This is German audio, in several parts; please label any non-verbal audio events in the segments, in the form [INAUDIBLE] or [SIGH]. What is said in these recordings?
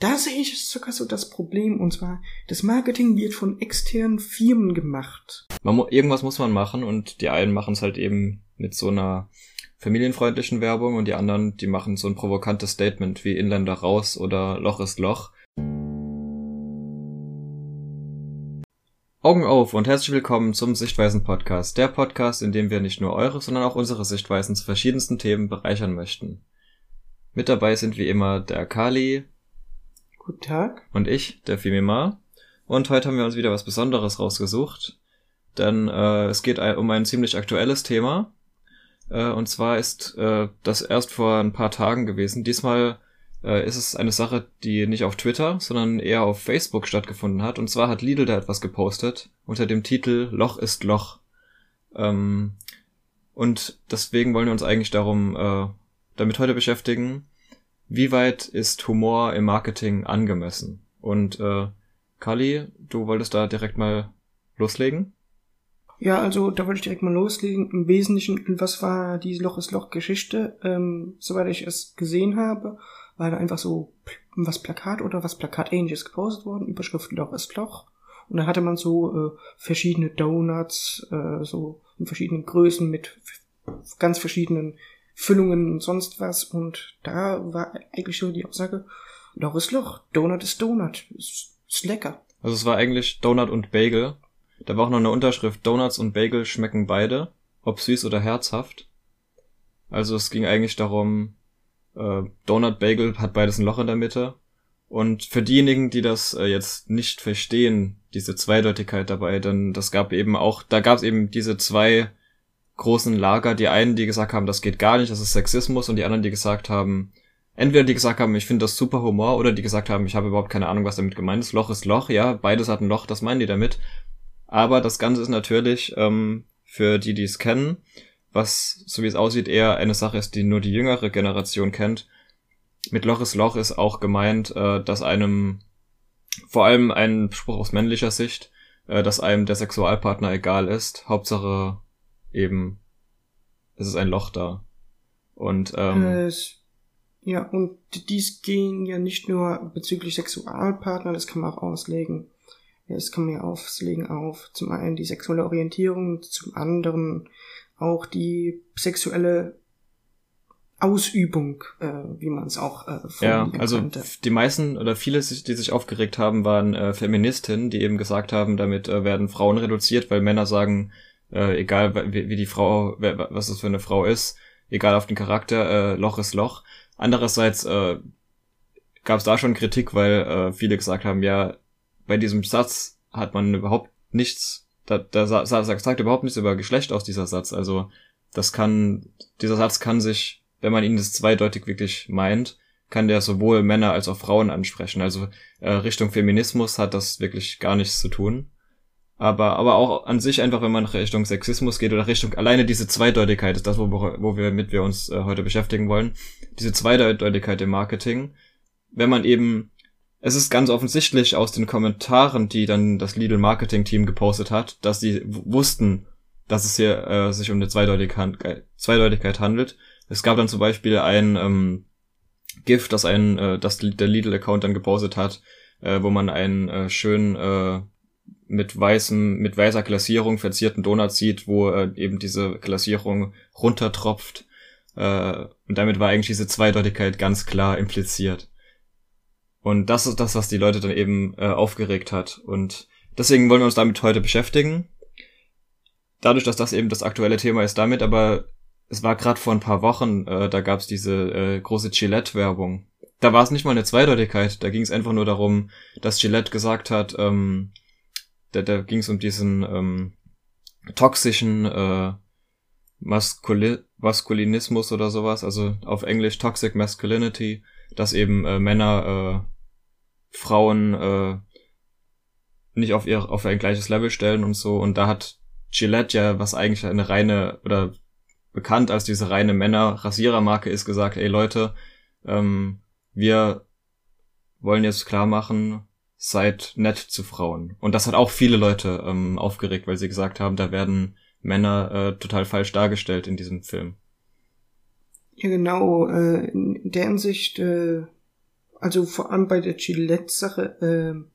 da sehe ich sogar so das Problem. Und zwar, das Marketing wird von externen Firmen gemacht. Man, irgendwas muss man machen und die einen machen es halt eben mit so einer familienfreundlichen Werbung und die anderen, die machen so ein provokantes Statement wie Inländer raus oder Loch ist Loch. Augen auf und herzlich willkommen zum Sichtweisen Podcast, der Podcast, in dem wir nicht nur eure, sondern auch unsere Sichtweisen zu verschiedensten Themen bereichern möchten. Mit dabei sind wie immer der Kali, Guten Tag. Und ich, der Fimima. Und heute haben wir uns wieder was Besonderes rausgesucht. Denn äh, es geht um ein ziemlich aktuelles Thema. Äh, und zwar ist äh, das erst vor ein paar Tagen gewesen. Diesmal äh, ist es eine Sache, die nicht auf Twitter, sondern eher auf Facebook stattgefunden hat. Und zwar hat Lidl da etwas gepostet unter dem Titel Loch ist Loch. Ähm, und deswegen wollen wir uns eigentlich darum äh, damit heute beschäftigen, wie weit ist Humor im Marketing angemessen? Und äh, Kali, du wolltest da direkt mal loslegen? Ja, also da wollte ich direkt mal loslegen. Im Wesentlichen, was war die Loch ist Loch Geschichte? Ähm, soweit ich es gesehen habe, war da einfach so was Plakat oder was Plakat ähnliches gepostet worden, Überschrift Loch ist Loch. Und da hatte man so äh, verschiedene Donuts, äh, so in verschiedenen Größen mit ganz verschiedenen Füllungen und sonst was. Und da war eigentlich so die Aussage, Loch ist Loch, Donut ist Donut, ist, ist lecker. Also es war eigentlich Donut und Bagel. Da war auch noch eine Unterschrift, Donuts und Bagel schmecken beide, ob süß oder herzhaft. Also es ging eigentlich darum, äh, Donut Bagel hat beides ein Loch in der Mitte. Und für diejenigen, die das äh, jetzt nicht verstehen, diese Zweideutigkeit dabei, denn das gab eben auch, da gab es eben diese zwei großen Lager, die einen, die gesagt haben, das geht gar nicht, das ist Sexismus, und die anderen, die gesagt haben, entweder die gesagt haben, ich finde das super Humor, oder die gesagt haben, ich habe überhaupt keine Ahnung, was damit gemeint ist. Loch ist Loch, ja, beides hat ein Loch, das meinen die damit. Aber das Ganze ist natürlich ähm, für die, die es kennen, was, so wie es aussieht, eher eine Sache ist, die nur die jüngere Generation kennt. Mit Loch ist Loch ist auch gemeint, äh, dass einem vor allem ein Spruch aus männlicher Sicht, äh, dass einem der Sexualpartner egal ist. Hauptsache eben, es ist ein Loch da. Und ähm, äh, ja, und dies ging ja nicht nur bezüglich Sexualpartner, das kann man auch auslegen. Das kann man ja auslegen auf zum einen die sexuelle Orientierung, zum anderen auch die sexuelle Ausübung, äh, wie man es auch äh, Ja, also könnte. die meisten oder viele, die sich aufgeregt haben, waren äh, Feministinnen, die eben gesagt haben, damit äh, werden Frauen reduziert, weil Männer sagen, äh, egal wie, wie die Frau, wer, was das für eine Frau ist, egal auf den Charakter, äh, Loch ist Loch. Andererseits äh, gab es da schon Kritik, weil äh, viele gesagt haben, ja, bei diesem Satz hat man überhaupt nichts, da, da sagt überhaupt nichts über Geschlecht aus dieser Satz. Also das kann, dieser Satz kann sich, wenn man ihn das zweideutig wirklich meint, kann der sowohl Männer als auch Frauen ansprechen. Also äh, Richtung Feminismus hat das wirklich gar nichts zu tun. Aber, aber auch an sich einfach, wenn man Richtung Sexismus geht oder Richtung alleine diese Zweideutigkeit ist das, wo, wo wir mit wir uns äh, heute beschäftigen wollen. Diese Zweideutigkeit im Marketing. Wenn man eben, es ist ganz offensichtlich aus den Kommentaren, die dann das Lidl Marketing Team gepostet hat, dass sie wussten, dass es hier äh, sich um eine Zweideutigkeit, Zweideutigkeit handelt. Es gab dann zum Beispiel ein ähm, GIF, das ein, äh, das der Lidl Account dann gepostet hat, äh, wo man einen äh, schönen äh, mit weißem, mit weißer Glasierung verzierten Donut sieht, wo äh, eben diese Glasierung runtertropft. Äh, und damit war eigentlich diese Zweideutigkeit ganz klar impliziert. Und das ist das, was die Leute dann eben äh, aufgeregt hat. Und deswegen wollen wir uns damit heute beschäftigen. Dadurch, dass das eben das aktuelle Thema ist, damit, aber es war gerade vor ein paar Wochen, äh, da gab's diese äh, große Gillette-Werbung. Da war es nicht mal eine Zweideutigkeit, da ging es einfach nur darum, dass Gillette gesagt hat, ähm, da, da ging es um diesen ähm, toxischen äh, Maskuli Maskulinismus oder sowas, also auf Englisch Toxic Masculinity, dass eben äh, Männer äh, Frauen äh, nicht auf ihr auf ein gleiches Level stellen und so. Und da hat Gillette ja was eigentlich eine reine oder bekannt als diese reine Männer Rasierermarke ist gesagt, ey Leute, ähm, wir wollen jetzt klar machen, seid nett zu Frauen. Und das hat auch viele Leute ähm, aufgeregt, weil sie gesagt haben, da werden Männer äh, total falsch dargestellt in diesem Film. Ja, genau. Äh, in der Hinsicht äh, also vor allem bei der Gillette-Sache, äh,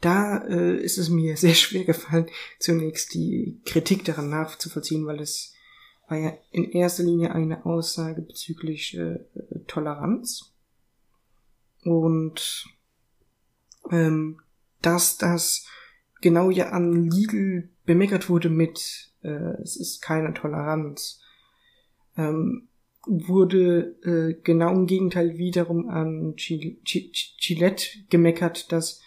da äh, ist es mir [LAUGHS] sehr schwer gefallen, zunächst die Kritik daran nachzuvollziehen, weil es war ja in erster Linie eine Aussage bezüglich äh, Toleranz. Und ähm, dass das genau ja an Lidl bemeckert wurde mit äh, es ist keine Toleranz, ähm, wurde äh, genau im Gegenteil wiederum an Gillette gemeckert, dass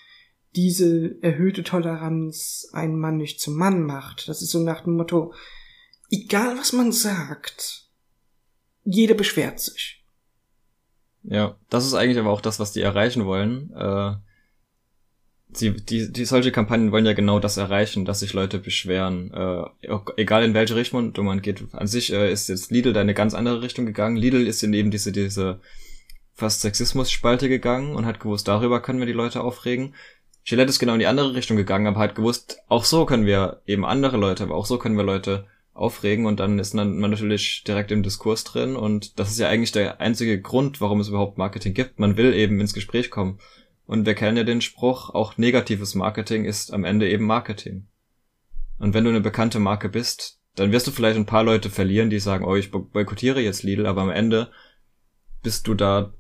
diese erhöhte Toleranz einen Mann nicht zum Mann macht. Das ist so nach dem Motto, egal was man sagt, jeder beschwert sich. Ja, das ist eigentlich aber auch das, was die erreichen wollen. Äh, sie, die, die solche Kampagnen wollen ja genau das erreichen, dass sich Leute beschweren. Äh, egal in welche Richtung man geht. An sich äh, ist jetzt Lidl da eine ganz andere Richtung gegangen. Lidl ist in eben diese, diese fast Sexismus-Spalte gegangen und hat gewusst, darüber können wir die Leute aufregen. Gillette ist genau in die andere Richtung gegangen, aber hat gewusst, auch so können wir eben andere Leute, aber auch so können wir Leute aufregen und dann ist man natürlich direkt im Diskurs drin und das ist ja eigentlich der einzige Grund, warum es überhaupt Marketing gibt. Man will eben ins Gespräch kommen. Und wir kennen ja den Spruch, auch negatives Marketing ist am Ende eben Marketing. Und wenn du eine bekannte Marke bist, dann wirst du vielleicht ein paar Leute verlieren, die sagen, oh, ich boykottiere jetzt Lidl, aber am Ende bist du da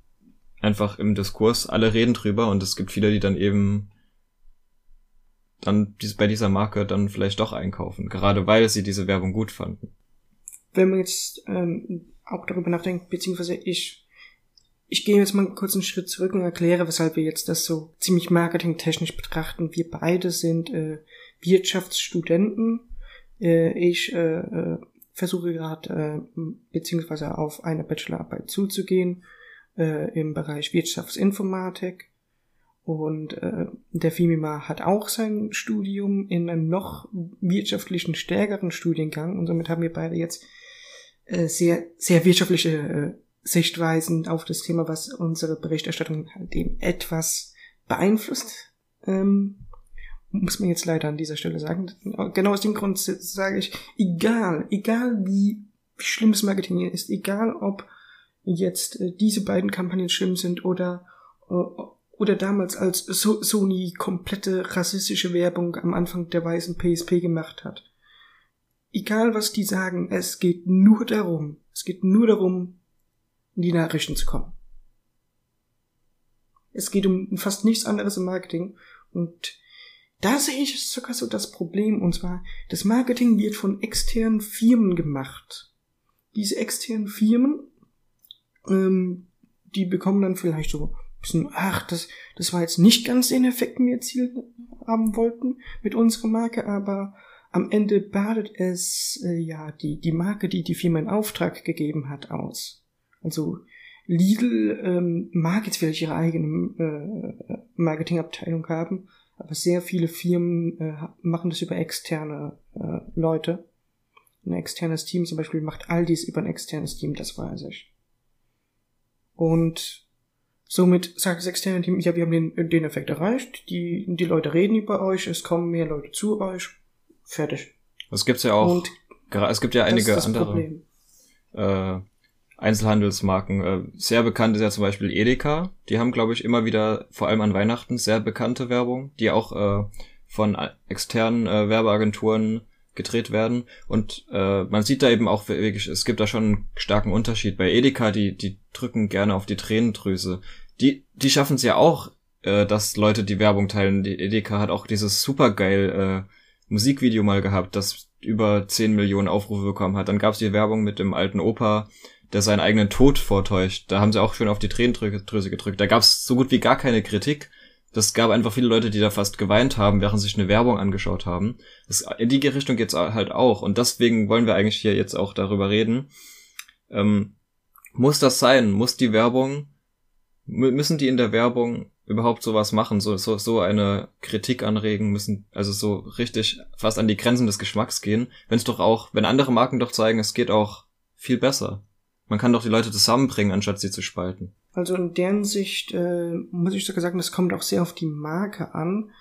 einfach im Diskurs, alle reden drüber und es gibt viele, die dann eben dann bei dieser Marke dann vielleicht doch einkaufen, gerade weil sie diese Werbung gut fanden. Wenn man jetzt ähm, auch darüber nachdenkt, beziehungsweise ich ich gehe jetzt mal kurz einen Schritt zurück und erkläre, weshalb wir jetzt das so ziemlich marketingtechnisch betrachten. Wir beide sind äh, Wirtschaftsstudenten. Äh, ich äh, äh, versuche gerade äh, beziehungsweise auf eine Bachelorarbeit zuzugehen äh, im Bereich Wirtschaftsinformatik. Und äh, der Fimima hat auch sein Studium in einem noch wirtschaftlichen, stärkeren Studiengang. Und somit haben wir beide jetzt äh, sehr, sehr wirtschaftliche äh, Sichtweisen auf das Thema, was unsere Berichterstattung halt eben etwas beeinflusst. Ähm, muss man jetzt leider an dieser Stelle sagen. Genau aus dem Grund sage ich, egal, egal wie, wie schlimm das Marketing ist, egal ob jetzt äh, diese beiden Kampagnen schlimm sind oder oder damals als so Sony komplette rassistische Werbung am Anfang der weißen PSP gemacht hat. Egal was die sagen, es geht nur darum, es geht nur darum, in die Nachrichten zu kommen. Es geht um fast nichts anderes im Marketing und da sehe ich sogar so das Problem, und zwar, das Marketing wird von externen Firmen gemacht. Diese externen Firmen, ähm, die bekommen dann vielleicht so ein bisschen, ach, das, das war jetzt nicht ganz den Effekt, den wir erzielt haben wollten mit unserer Marke, aber am Ende badet es, äh, ja, die, die Marke, die die Firma in Auftrag gegeben hat, aus. Also Lidl ähm, mag jetzt vielleicht ihre eigene äh, Marketingabteilung haben, aber sehr viele Firmen äh, machen das über externe äh, Leute. Ein externes Team zum Beispiel macht all dies über ein externes Team, das weiß ich. Und somit sagt das externe Team, ja, wir haben den, den Effekt erreicht, die, die Leute reden über euch, es kommen mehr Leute zu euch, fertig. Das gibt's ja auch. Und es gibt ja einige andere. Äh, Einzelhandelsmarken. Äh, sehr bekannt ist ja zum Beispiel Edeka. Die haben, glaube ich, immer wieder, vor allem an Weihnachten, sehr bekannte Werbung, die auch äh, von externen äh, Werbeagenturen gedreht werden. Und äh, man sieht da eben auch wirklich, es gibt da schon einen starken Unterschied. Bei Edeka, die, die drücken gerne auf die Tränendrüse. Die, die schaffen es ja auch, äh, dass Leute die Werbung teilen. Die Edeka hat auch dieses supergeil äh, Musikvideo mal gehabt, das über 10 Millionen Aufrufe bekommen hat. Dann gab's die Werbung mit dem alten Opa, der seinen eigenen Tod vortäuscht. Da haben sie auch schön auf die Tränendrüse gedrückt. Da gab es so gut wie gar keine Kritik. Das gab einfach viele Leute, die da fast geweint haben, während sich eine Werbung angeschaut haben. Das, in die Richtung geht's halt auch. Und deswegen wollen wir eigentlich hier jetzt auch darüber reden. Ähm, muss das sein? Muss die Werbung, müssen die in der Werbung überhaupt sowas machen, so, so, so eine Kritik anregen, müssen also so richtig fast an die Grenzen des Geschmacks gehen, wenn es doch auch, wenn andere Marken doch zeigen, es geht auch viel besser. Man kann doch die Leute zusammenbringen, anstatt sie zu spalten. Also in deren Sicht äh, muss ich sogar sagen, das kommt auch sehr auf die Marke an.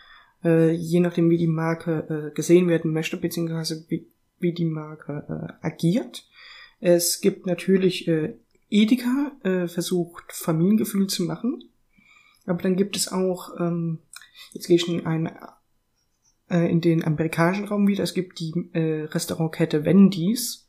Äh, je nachdem, wie die Marke äh, gesehen werden möchte, beziehungsweise wie, wie die Marke äh, agiert. Es gibt natürlich äh, Edeka äh, versucht Familiengefühl zu machen. Aber dann gibt es auch, ähm, jetzt gehe ich in einen äh, in den amerikanischen Raum wieder. Es gibt die äh, Restaurantkette Wendy's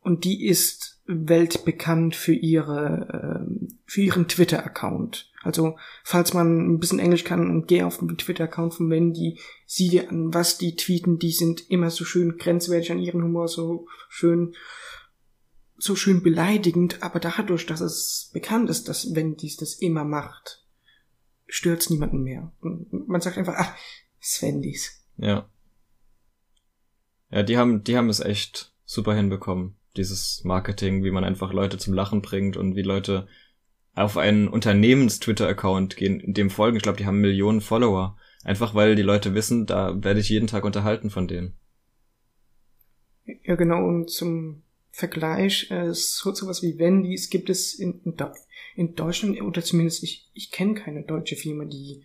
und die ist weltbekannt für ihre äh, für ihren Twitter-Account. Also falls man ein bisschen Englisch kann geh auf den Twitter-Account von Wendy, sieh dir an, was die tweeten. Die sind immer so schön grenzwertig an ihren Humor, so schön so schön beleidigend, aber dadurch, dass es bekannt ist, dass Wendy's das immer macht, stört's niemanden mehr. Man sagt einfach, ach, Svendis. Ja. Ja, die haben, die haben es echt super hinbekommen. Dieses Marketing, wie man einfach Leute zum Lachen bringt und wie Leute auf einen Unternehmens-Twitter-Account gehen, dem folgen. Ich glaube, die haben Millionen Follower. Einfach weil die Leute wissen, da werde ich jeden Tag unterhalten von denen. Ja, genau. Und zum Vergleich, äh, so sowas wie Wendy's gibt es in, in, Deutschland, oder zumindest ich, ich kenne keine deutsche Firma, die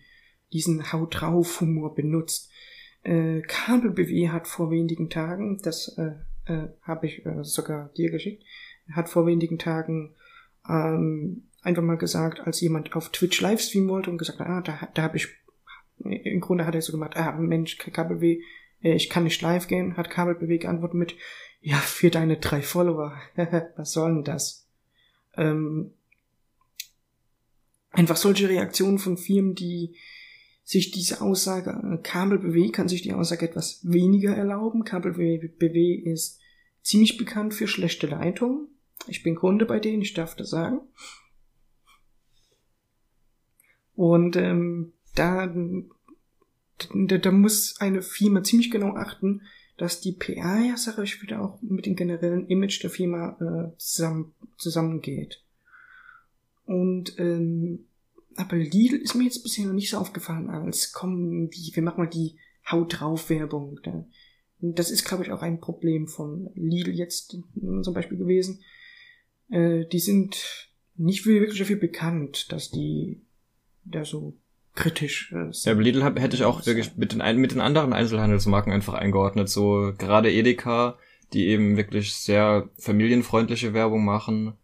diesen Haut drauf Humor benutzt. Äh, Kabel BW hat vor wenigen Tagen, das äh, äh, habe ich äh, sogar dir geschickt, hat vor wenigen Tagen ähm, einfach mal gesagt, als jemand auf Twitch Livestream wollte und gesagt, ah, da, da habe ich, im Grunde hat er so gemacht, ah, Mensch, KBW, äh, ich kann nicht live gehen, hat Kabel BW geantwortet mit, ja, für deine drei Follower, [LAUGHS] was soll denn das? Ähm, einfach solche Reaktionen von Firmen, die sich diese Aussage, äh, Kabel BW kann sich die Aussage etwas weniger erlauben. Kabel BW ist ziemlich bekannt für schlechte Leitungen. Ich bin Kunde bei denen, ich darf das sagen. Und ähm, da, da, da muss eine Firma ziemlich genau achten, dass die PR ja, sage ich wieder, auch mit dem generellen Image der Firma äh, zusammen, zusammengeht. Und ähm, aber Lidl ist mir jetzt bisher noch nicht so aufgefallen als komm, wie, wir machen mal die Haut drauf Werbung. Das ist, glaube ich, auch ein Problem von Lidl jetzt zum Beispiel gewesen. Äh, die sind nicht wirklich dafür bekannt, dass die da so kritisch äh, sind. Ja, Lidl hab, hätte ich auch wirklich mit den, mit den anderen Einzelhandelsmarken einfach eingeordnet. So gerade Edeka, die eben wirklich sehr familienfreundliche Werbung machen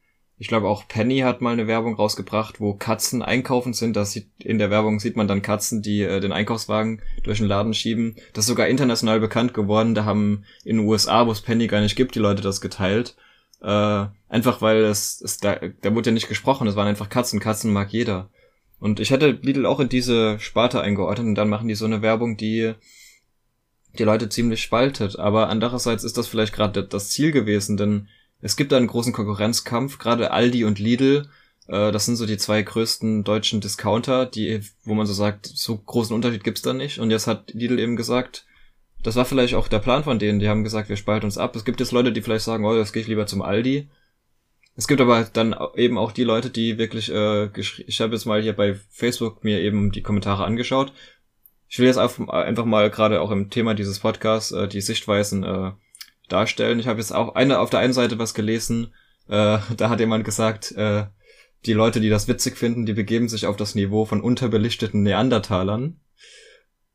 ich glaube auch Penny hat mal eine Werbung rausgebracht, wo Katzen einkaufen sind. Das sieht, in der Werbung sieht man dann Katzen, die äh, den Einkaufswagen durch den Laden schieben. Das ist sogar international bekannt geworden. Da haben in den USA, wo es Penny gar nicht gibt, die Leute das geteilt. Äh, einfach weil es, es da, da wurde ja nicht gesprochen, es waren einfach Katzen. Katzen mag jeder. Und ich hätte Lidl auch in diese Sparte eingeordnet und dann machen die so eine Werbung, die die Leute ziemlich spaltet. Aber andererseits ist das vielleicht gerade das Ziel gewesen, denn es gibt da einen großen Konkurrenzkampf, gerade Aldi und Lidl, äh, das sind so die zwei größten deutschen Discounter, die, wo man so sagt, so großen Unterschied gibt's da nicht. Und jetzt hat Lidl eben gesagt, das war vielleicht auch der Plan von denen, die haben gesagt, wir spalten uns ab. Es gibt jetzt Leute, die vielleicht sagen, oh, jetzt gehe ich lieber zum Aldi. Es gibt aber dann eben auch die Leute, die wirklich, äh, ich habe jetzt mal hier bei Facebook mir eben die Kommentare angeschaut. Ich will jetzt einfach mal gerade auch im Thema dieses Podcasts äh, die Sichtweisen äh, darstellen. Ich habe jetzt auch eine auf der einen Seite was gelesen, äh, [LAUGHS] da hat jemand gesagt, äh, die Leute, die das witzig finden, die begeben sich auf das Niveau von unterbelichteten Neandertalern.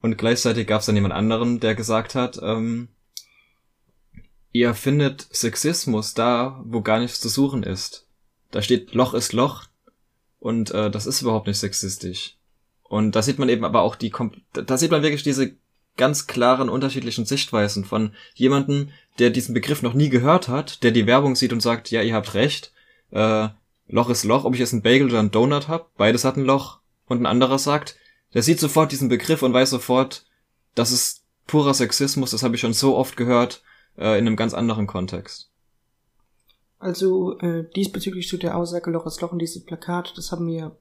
Und gleichzeitig gab es dann jemand anderen, der gesagt hat, ähm, ihr findet Sexismus da, wo gar nichts zu suchen ist. Da steht Loch ist Loch und äh, das ist überhaupt nicht sexistisch. Und da sieht man eben aber auch die, da sieht man wirklich diese ganz klaren unterschiedlichen Sichtweisen von jemanden, der diesen Begriff noch nie gehört hat, der die Werbung sieht und sagt, ja, ihr habt recht, äh, Loch ist Loch, ob ich jetzt ein Bagel oder ein Donut hab, beides hat ein Loch. Und ein anderer sagt, der sieht sofort diesen Begriff und weiß sofort, das ist purer Sexismus, das habe ich schon so oft gehört, äh, in einem ganz anderen Kontext. Also äh, diesbezüglich zu der Aussage Loch ist Loch und dieses Plakat, das haben wir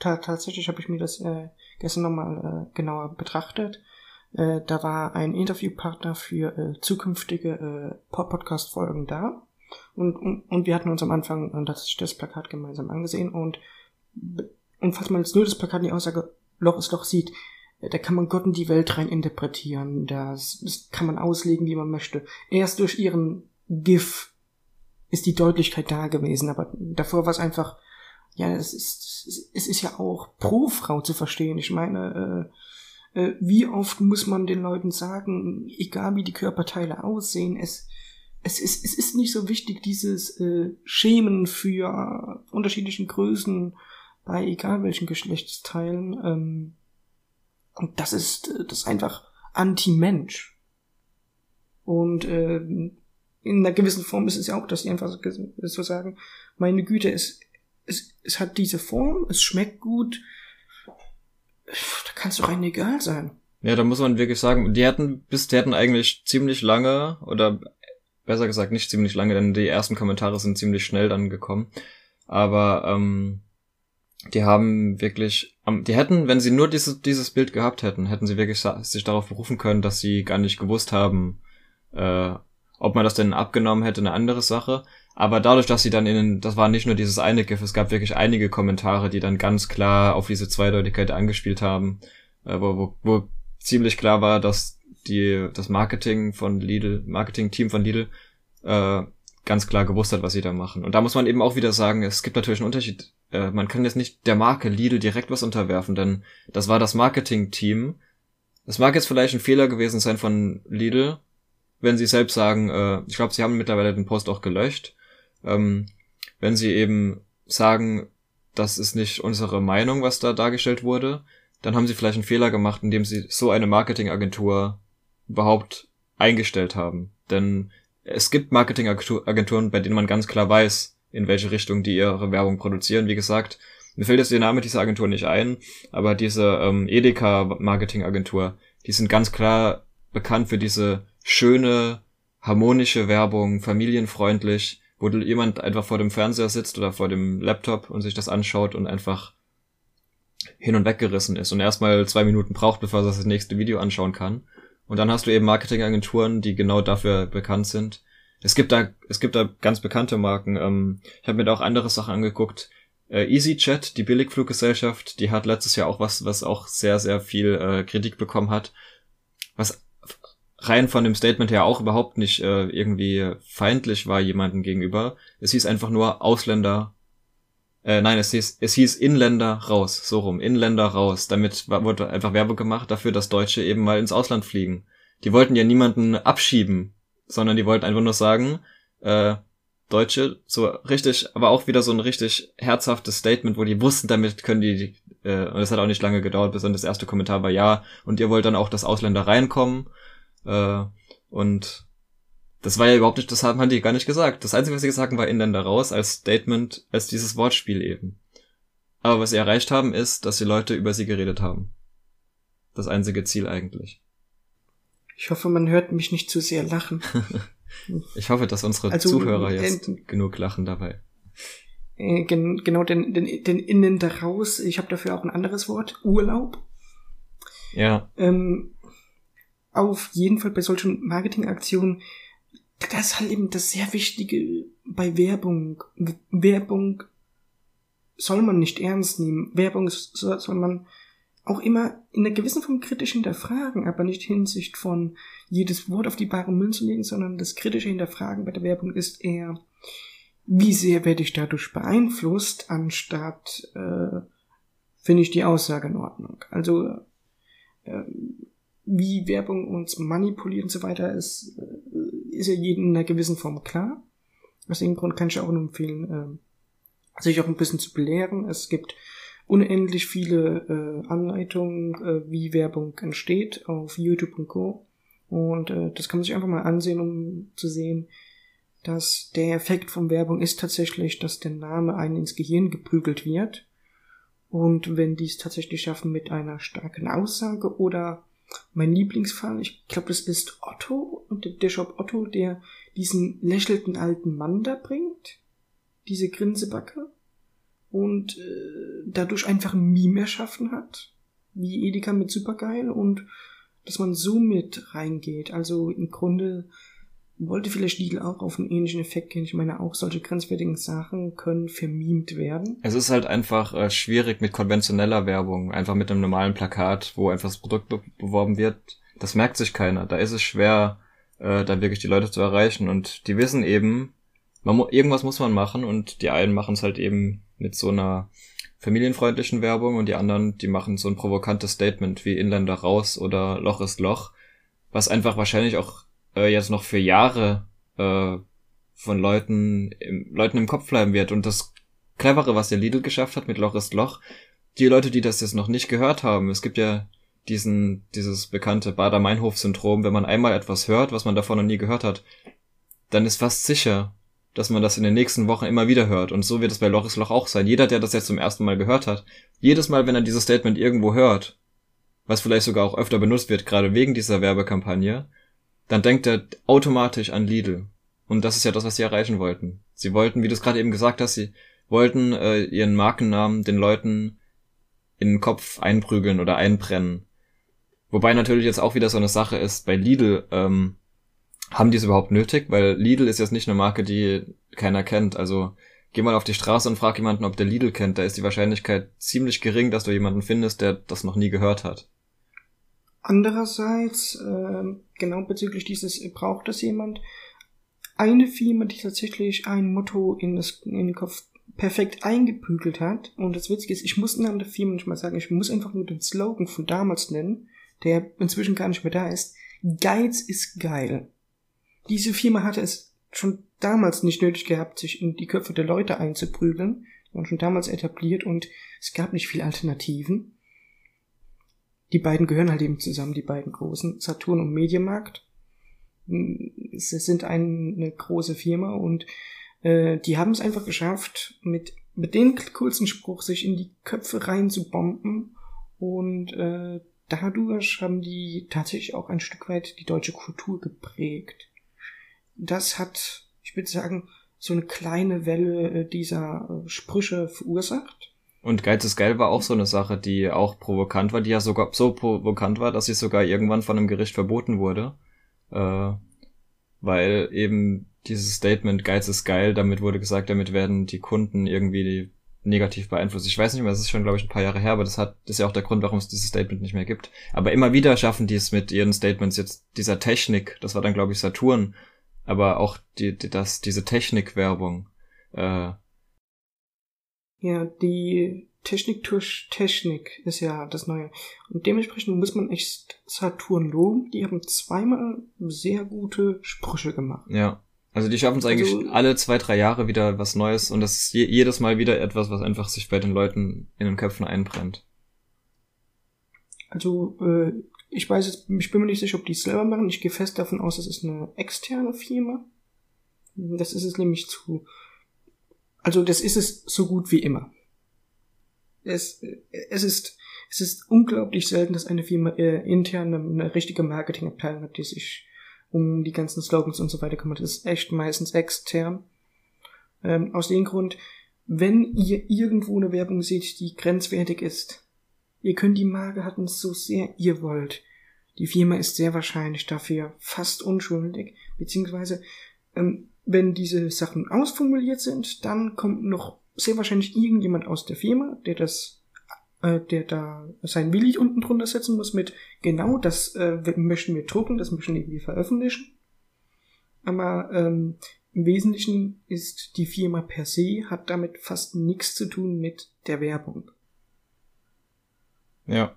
tatsächlich habe ich mir das äh, gestern nochmal äh, genauer betrachtet. Äh, da war ein Interviewpartner für äh, zukünftige äh, Podcast-Folgen da. Und, und, und wir hatten uns am Anfang äh, das, das Plakat gemeinsam angesehen. Und, und falls man jetzt nur das Plakat in die Aussage Loch ist Loch sieht, äh, da kann man Gott in die Welt rein interpretieren. Das, das kann man auslegen, wie man möchte. Erst durch ihren GIF ist die Deutlichkeit da gewesen, aber davor war es einfach, ja, es ist, es ist ja auch pro Frau zu verstehen. Ich meine, äh, äh, wie oft muss man den Leuten sagen, egal wie die Körperteile aussehen, es, es, ist, es ist nicht so wichtig, dieses äh, Schämen für unterschiedlichen Größen bei egal welchen Geschlechtsteilen. Ähm, und das ist das ist einfach Anti-Mensch. Und äh, in einer gewissen Form ist es ja auch, dass die einfach so sagen, meine Güte, es, es, es hat diese Form, es schmeckt gut, da kann es doch einem egal sein. Ja, da muss man wirklich sagen, die hatten bis, die hatten eigentlich ziemlich lange, oder besser gesagt nicht ziemlich lange, denn die ersten Kommentare sind ziemlich schnell dann gekommen. Aber ähm, die haben wirklich, die hätten, wenn sie nur dieses, dieses Bild gehabt hätten, hätten sie wirklich sich darauf berufen können, dass sie gar nicht gewusst haben, äh, ob man das denn abgenommen hätte, eine andere Sache. Aber dadurch, dass sie dann in, das war nicht nur dieses eine GIF, es gab wirklich einige Kommentare, die dann ganz klar auf diese Zweideutigkeit angespielt haben, äh, wo, wo, wo ziemlich klar war, dass die, das Marketing von Lidl, Marketing-Team von Lidl, äh, ganz klar gewusst hat, was sie da machen. Und da muss man eben auch wieder sagen, es gibt natürlich einen Unterschied. Äh, man kann jetzt nicht der Marke Lidl direkt was unterwerfen, denn das war das Marketing-Team. Es mag jetzt vielleicht ein Fehler gewesen sein von Lidl, wenn sie selbst sagen, äh, ich glaube, sie haben mittlerweile den Post auch gelöscht, ähm, wenn sie eben sagen, das ist nicht unsere Meinung, was da dargestellt wurde, dann haben sie vielleicht einen Fehler gemacht, indem sie so eine Marketingagentur überhaupt eingestellt haben. Denn es gibt Marketingagenturen, bei denen man ganz klar weiß, in welche Richtung die ihre Werbung produzieren. Wie gesagt, mir fällt jetzt der Name dieser Agentur nicht ein, aber diese ähm, Edeka Marketingagentur, die sind ganz klar bekannt für diese schöne, harmonische Werbung, familienfreundlich, wo jemand einfach vor dem Fernseher sitzt oder vor dem Laptop und sich das anschaut und einfach hin und weg gerissen ist und erstmal zwei Minuten braucht, bevor er das nächste Video anschauen kann. Und dann hast du eben Marketingagenturen, die genau dafür bekannt sind. Es gibt da, es gibt da ganz bekannte Marken. Ähm, ich habe mir da auch andere Sachen angeguckt. Äh, EasyJet, die Billigfluggesellschaft, die hat letztes Jahr auch was, was auch sehr, sehr viel äh, Kritik bekommen hat. Was rein von dem Statement her auch überhaupt nicht äh, irgendwie feindlich war jemandem gegenüber. Es hieß einfach nur Ausländer äh, nein, es hieß, es hieß Inländer raus, so rum, Inländer raus. Damit wurde einfach Werbung gemacht dafür, dass Deutsche eben mal ins Ausland fliegen. Die wollten ja niemanden abschieben, sondern die wollten einfach nur sagen, äh, Deutsche, so richtig, aber auch wieder so ein richtig herzhaftes Statement, wo die wussten, damit können die, äh, und es hat auch nicht lange gedauert, bis dann das erste Kommentar war, ja, und ihr wollt dann auch, dass Ausländer reinkommen, äh, und das war ja überhaupt nicht, das haben die gar nicht gesagt. Das Einzige, was sie gesagt haben, war Inländer raus als Statement, als dieses Wortspiel eben. Aber was sie erreicht haben, ist, dass die Leute über sie geredet haben. Das einzige Ziel eigentlich. Ich hoffe, man hört mich nicht zu sehr lachen. [LAUGHS] ich hoffe, dass unsere also, Zuhörer jetzt äh, genug lachen dabei. Äh, gen genau, den, den, den Innen daraus, ich habe dafür auch ein anderes Wort, Urlaub. Ja. Ähm, auf jeden Fall bei solchen Marketingaktionen das ist halt eben das sehr Wichtige bei Werbung. Werbung soll man nicht ernst nehmen. Werbung soll man auch immer in einer gewissen Form kritisch hinterfragen, aber nicht Hinsicht von jedes Wort auf die bare Münze legen, sondern das kritische Hinterfragen bei der Werbung ist eher, wie sehr werde ich dadurch beeinflusst, anstatt äh, finde ich die Aussage in Ordnung. Also äh, wie Werbung uns manipuliert und so weiter ist, äh, ist ja jedem in einer gewissen Form klar. Aus dem Grund kann ich auch nur empfehlen, äh, sich auch ein bisschen zu belehren. Es gibt unendlich viele äh, Anleitungen, äh, wie Werbung entsteht auf YouTube und Co. Und äh, das kann man sich einfach mal ansehen, um zu sehen, dass der Effekt von Werbung ist tatsächlich, dass der Name einen ins Gehirn geprügelt wird. Und wenn die es tatsächlich schaffen mit einer starken Aussage oder mein Lieblingsfall, ich glaube, das ist Otto und der Shop Otto, der diesen lächelnden alten Mann da bringt, diese Grinsebacke. Und äh, dadurch einfach ein Meme erschaffen hat, wie Edeka mit Supergeil und dass man so mit reingeht. Also im Grunde wollte vielleicht Lidl auch auf einen ähnlichen Effekt gehen. Ich meine, auch solche grenzwertigen Sachen können vermimt werden. Es ist halt einfach äh, schwierig mit konventioneller Werbung, einfach mit einem normalen Plakat, wo einfach das Produkt be beworben wird. Das merkt sich keiner. Da ist es schwer, äh, dann wirklich die Leute zu erreichen. Und die wissen eben, man mu irgendwas muss man machen und die einen machen es halt eben mit so einer familienfreundlichen Werbung und die anderen, die machen so ein provokantes Statement wie Inländer raus oder Loch ist Loch, was einfach wahrscheinlich auch äh, jetzt noch für Jahre äh, von Leuten im, Leuten im Kopf bleiben wird und das Clevere, was der Lidl geschafft hat mit Loch ist Loch. Die Leute, die das jetzt noch nicht gehört haben, es gibt ja diesen, dieses bekannte Bader-Meinhof-Syndrom, wenn man einmal etwas hört, was man davon noch nie gehört hat, dann ist fast sicher, dass man das in den nächsten Wochen immer wieder hört. Und so wird es bei Loch ist Loch auch sein. Jeder, der das jetzt zum ersten Mal gehört hat, jedes Mal, wenn er dieses Statement irgendwo hört, was vielleicht sogar auch öfter benutzt wird, gerade wegen dieser Werbekampagne, dann denkt er automatisch an Lidl. Und das ist ja das, was sie erreichen wollten. Sie wollten, wie du es gerade eben gesagt hast, sie wollten äh, ihren Markennamen den Leuten in den Kopf einprügeln oder einbrennen. Wobei natürlich jetzt auch wieder so eine Sache ist, bei Lidl, ähm, haben die es überhaupt nötig? Weil Lidl ist jetzt nicht eine Marke, die keiner kennt. Also geh mal auf die Straße und frag jemanden, ob der Lidl kennt. Da ist die Wahrscheinlichkeit ziemlich gering, dass du jemanden findest, der das noch nie gehört hat. Andererseits, äh, genau bezüglich dieses, braucht das jemand? Eine Firma, die tatsächlich ein Motto in, das, in den Kopf perfekt eingebügelt hat. Und das Witzige ist, ich muss den Namen der Firma nicht mal sagen, ich muss einfach nur den Slogan von damals nennen, der inzwischen gar nicht mehr da ist. Geiz ist geil. Diese Firma hatte es schon damals nicht nötig gehabt, sich in die Köpfe der Leute einzuprügeln. Die waren schon damals etabliert und es gab nicht viel Alternativen. Die beiden gehören halt eben zusammen, die beiden großen, Saturn und Mediamarkt. Sie sind eine große Firma und äh, die haben es einfach geschafft, mit, mit dem kurzen Spruch sich in die Köpfe reinzubomben und äh, dadurch haben die tatsächlich auch ein Stück weit die deutsche Kultur geprägt. Das hat, ich würde sagen, so eine kleine Welle äh, dieser äh, Sprüche verursacht. Und Geiz ist geil war auch so eine Sache, die auch provokant war, die ja sogar so provokant war, dass sie sogar irgendwann von einem Gericht verboten wurde. Äh, weil eben dieses Statement Geiz ist geil, damit wurde gesagt, damit werden die Kunden irgendwie negativ beeinflusst. Ich weiß nicht mehr, das ist schon, glaube ich, ein paar Jahre her, aber das hat, das ist ja auch der Grund, warum es dieses Statement nicht mehr gibt. Aber immer wieder schaffen die es mit ihren Statements jetzt dieser Technik, das war dann, glaube ich, Saturn, aber auch die, die das, diese Technikwerbung, äh, ja, die Technik durch Technik ist ja das Neue. Und dementsprechend muss man echt Saturn loben. Die haben zweimal sehr gute Sprüche gemacht. Ja. Also die schaffen es eigentlich also, alle zwei, drei Jahre wieder was Neues und das ist je, jedes Mal wieder etwas, was einfach sich bei den Leuten in den Köpfen einbrennt. Also, äh, ich weiß jetzt, ich bin mir nicht sicher, ob die es selber machen. Ich gehe fest davon aus, es ist eine externe Firma. Das ist es nämlich zu. Also, das ist es so gut wie immer. Es, es ist, es ist unglaublich selten, dass eine Firma äh, intern eine, eine richtige Marketingabteilung hat, die sich um die ganzen Slogans und so weiter kümmert. Das ist echt meistens extern. Ähm, aus dem Grund, wenn ihr irgendwo eine Werbung seht, die grenzwertig ist, ihr könnt die Marke hatten so sehr ihr wollt. Die Firma ist sehr wahrscheinlich dafür fast unschuldig, beziehungsweise ähm, wenn diese Sachen ausformuliert sind, dann kommt noch sehr wahrscheinlich irgendjemand aus der Firma, der das äh, der da sein Willi unten drunter setzen muss mit genau das äh, möchten wir drucken, das möchten wir irgendwie veröffentlichen. Aber ähm, im Wesentlichen ist die Firma per se, hat damit fast nichts zu tun mit der Werbung. Ja.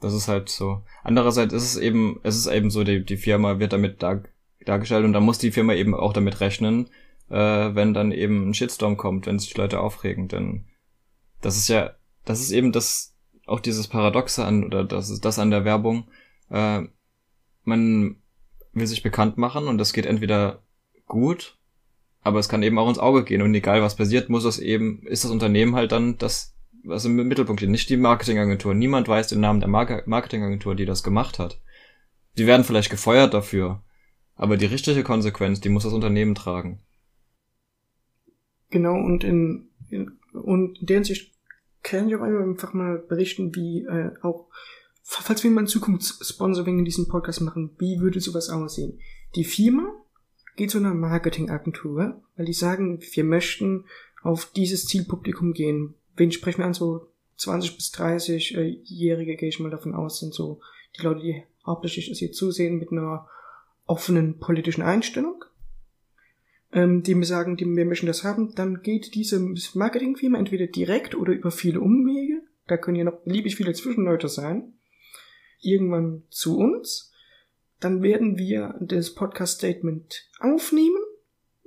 Das ist halt so. Andererseits ist es eben, es ist eben so, die, die Firma wird damit dar, dargestellt und dann muss die Firma eben auch damit rechnen, äh, wenn dann eben ein Shitstorm kommt, wenn sich die Leute aufregen, denn das ist ja das ist eben das, auch dieses Paradoxe an, oder das ist das an der Werbung. Äh, man will sich bekannt machen und das geht entweder gut, aber es kann eben auch ins Auge gehen und egal was passiert, muss es eben, ist das Unternehmen halt dann das, was im Mittelpunkt steht, nicht die Marketingagentur. Niemand weiß den Namen der Mar Marketingagentur, die das gemacht hat. Die werden vielleicht gefeuert dafür, aber die richtige Konsequenz, die muss das Unternehmen tragen. Genau, und in, in und in der Hinsicht kann ich auch einfach mal berichten, wie äh, auch, falls wir mal in Zukunft Sponsoring in diesem Podcast machen, wie würde sowas aussehen? Die Firma geht zu einer Marketingagentur, weil die sagen, wir möchten auf dieses Zielpublikum gehen. Wen sprechen wir an? So 20 bis 30-Jährige, gehe ich mal davon aus, sind so die Leute, die hauptsächlich das hier zusehen mit einer offenen politischen Einstellung ähm, die mir sagen, die, wir möchten das haben, dann geht diese Marketingfirma entweder direkt oder über viele Umwege, da können ja noch beliebig viele Zwischenleute sein, irgendwann zu uns. Dann werden wir das Podcast-Statement aufnehmen,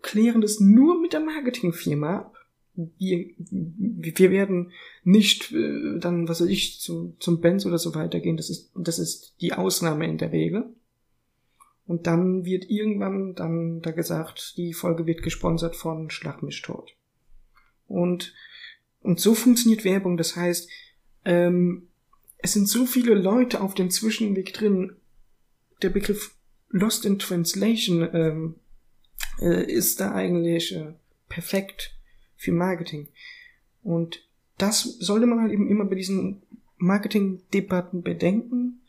klären das nur mit der Marketingfirma ab. wir, wir werden nicht äh, dann, was weiß ich, zu, zum Benz oder so weitergehen. Das ist, das ist die Ausnahme in der Regel. Und dann wird irgendwann dann da gesagt, die Folge wird gesponsert von Schlag mich tot. Und, und so funktioniert Werbung. Das heißt, ähm, es sind so viele Leute auf dem Zwischenweg drin. Der Begriff Lost in Translation ähm, äh, ist da eigentlich äh, perfekt für Marketing. Und das sollte man halt eben immer bei diesen Marketing-Debatten bedenken.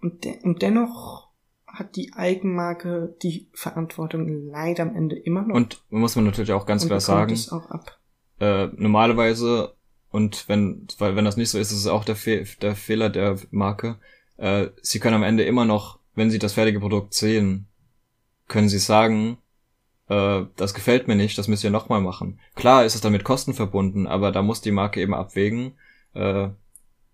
Und, de und dennoch hat die Eigenmarke die Verantwortung leider am Ende immer noch. Und muss man natürlich auch ganz klar sagen, äh, normalerweise und wenn, weil wenn das nicht so ist, ist es auch der, Fe der Fehler der Marke. Äh, sie können am Ende immer noch, wenn sie das fertige Produkt sehen, können sie sagen, äh, das gefällt mir nicht, das müsst ihr nochmal machen. Klar ist es dann mit Kosten verbunden, aber da muss die Marke eben abwägen, äh,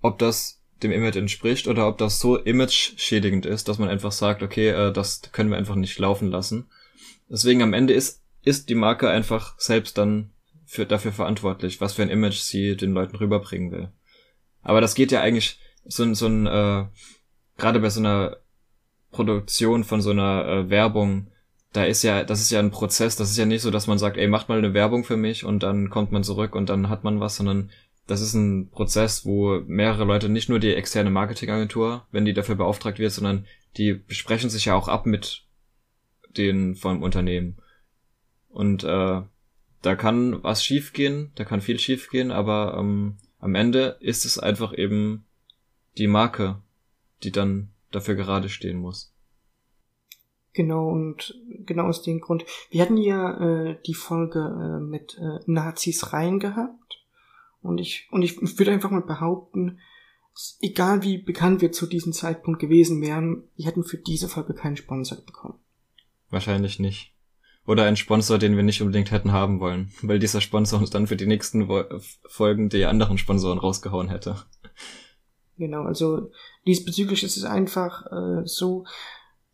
ob das dem Image entspricht oder ob das so image-schädigend ist, dass man einfach sagt, okay, äh, das können wir einfach nicht laufen lassen. Deswegen am Ende ist, ist die Marke einfach selbst dann für, dafür verantwortlich, was für ein Image sie den Leuten rüberbringen will. Aber das geht ja eigentlich so, so ein, äh, gerade bei so einer Produktion von so einer äh, Werbung, da ist ja, das ist ja ein Prozess, das ist ja nicht so, dass man sagt, ey, macht mal eine Werbung für mich und dann kommt man zurück und dann hat man was, sondern das ist ein Prozess, wo mehrere Leute, nicht nur die externe Marketingagentur, wenn die dafür beauftragt wird, sondern die besprechen sich ja auch ab mit den vom Unternehmen. Und äh, da kann was schiefgehen, da kann viel schiefgehen, aber ähm, am Ende ist es einfach eben die Marke, die dann dafür gerade stehen muss. Genau, und genau aus dem Grund. Wir hatten ja äh, die Folge äh, mit äh, Nazis rein gehabt. Und ich, und ich würde einfach mal behaupten, egal wie bekannt wir zu diesem Zeitpunkt gewesen wären, wir hätten für diese Folge keinen Sponsor bekommen. Wahrscheinlich nicht. Oder ein Sponsor, den wir nicht unbedingt hätten haben wollen, [LAUGHS] weil dieser Sponsor uns dann für die nächsten Folgen die anderen Sponsoren rausgehauen hätte. Genau, also diesbezüglich ist es einfach äh, so,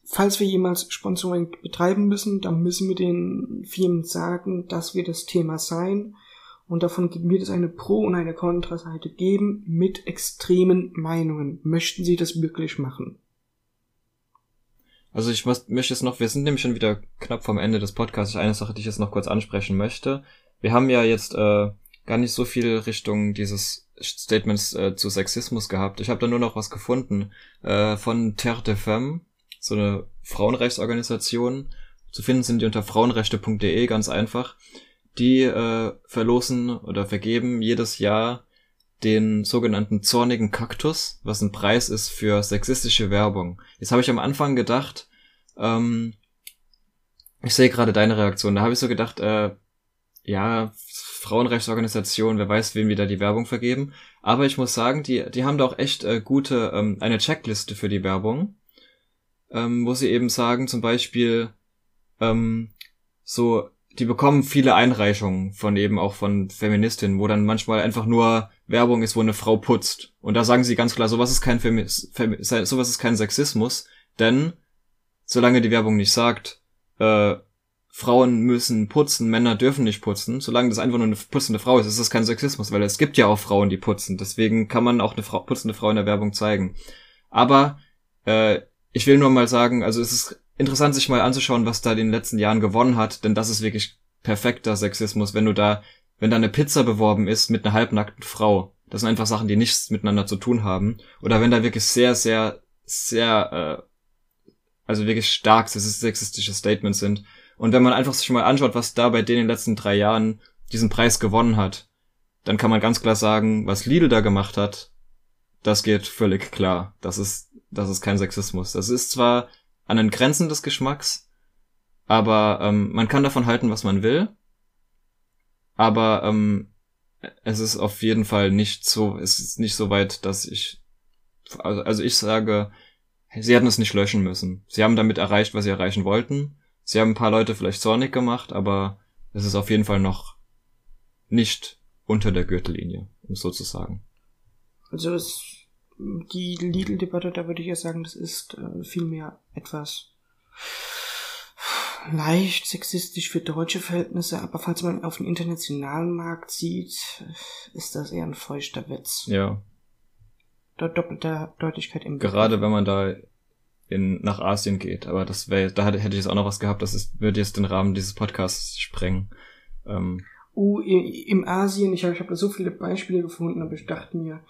falls wir jemals Sponsoring betreiben müssen, dann müssen wir den Firmen sagen, dass wir das Thema sein und davon wird es eine Pro- und eine Kontraseite geben mit extremen Meinungen. Möchten Sie das wirklich machen? Also ich muss, möchte jetzt noch, wir sind nämlich schon wieder knapp vom Ende des Podcasts. Eine Sache, die ich jetzt noch kurz ansprechen möchte. Wir haben ja jetzt äh, gar nicht so viel Richtung dieses Statements äh, zu Sexismus gehabt. Ich habe da nur noch was gefunden äh, von Terre de Femme, so eine Frauenrechtsorganisation. Zu finden sind die unter frauenrechte.de, ganz einfach. Die äh, verlosen oder vergeben jedes Jahr den sogenannten zornigen Kaktus, was ein Preis ist für sexistische Werbung. Jetzt habe ich am Anfang gedacht, ähm, ich sehe gerade deine Reaktion, da habe ich so gedacht, äh, ja, Frauenrechtsorganisation, wer weiß, wem wir da die Werbung vergeben. Aber ich muss sagen, die, die haben da auch echt äh, gute, ähm, eine Checkliste für die Werbung, ähm, wo sie eben sagen, zum Beispiel, ähm, so, die bekommen viele Einreichungen von eben auch von Feministinnen, wo dann manchmal einfach nur Werbung ist, wo eine Frau putzt. Und da sagen sie ganz klar, sowas ist kein Femi Femi sowas ist kein Sexismus, denn solange die Werbung nicht sagt, äh, Frauen müssen putzen, Männer dürfen nicht putzen, solange das einfach nur eine putzende Frau ist, ist das kein Sexismus, weil es gibt ja auch Frauen, die putzen. Deswegen kann man auch eine Frau, putzende Frau in der Werbung zeigen. Aber äh, ich will nur mal sagen, also es ist interessant, sich mal anzuschauen, was da in den letzten Jahren gewonnen hat, denn das ist wirklich perfekter Sexismus, wenn du da wenn da eine Pizza beworben ist mit einer halbnackten Frau. Das sind einfach Sachen, die nichts miteinander zu tun haben. Oder wenn da wirklich sehr, sehr, sehr, äh, also wirklich stark sexistische Statements sind. Und wenn man einfach sich mal anschaut, was da bei denen in den letzten drei Jahren diesen Preis gewonnen hat, dann kann man ganz klar sagen, was Lidl da gemacht hat, das geht völlig klar. Das ist, das ist kein Sexismus. Das ist zwar an den Grenzen des Geschmacks, aber ähm, man kann davon halten, was man will. Aber ähm, es ist auf jeden Fall nicht so, es ist nicht so weit, dass ich, also, also ich sage, sie hätten es nicht löschen müssen. Sie haben damit erreicht, was sie erreichen wollten. Sie haben ein paar Leute vielleicht zornig gemacht, aber es ist auf jeden Fall noch nicht unter der Gürtellinie, um so zu sagen. Also es, die Lidl-Debatte, da würde ich ja sagen, das ist äh, vielmehr etwas leicht sexistisch für deutsche Verhältnisse, aber falls man auf den internationalen Markt sieht, ist das eher ein feuchter Witz. Ja. Dort doppelter Deutlichkeit im Gerade wenn man da in, nach Asien geht. Aber das wäre, da hätte ich jetzt auch noch was gehabt, das ist, würde jetzt den Rahmen dieses Podcasts sprengen. Ähm, uh, im Asien, ich habe ich hab da so viele Beispiele gefunden, aber ich dachte mir,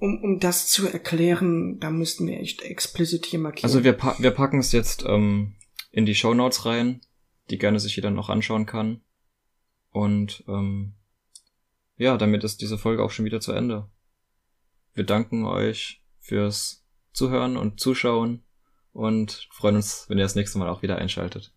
um, um das zu erklären, da müssten wir echt explizit hier markieren. Also wir, pa wir packen es jetzt ähm, in die Show Notes rein, die gerne sich jeder noch anschauen kann. Und ähm, ja, damit ist diese Folge auch schon wieder zu Ende. Wir danken euch fürs Zuhören und Zuschauen und freuen uns, wenn ihr das nächste Mal auch wieder einschaltet.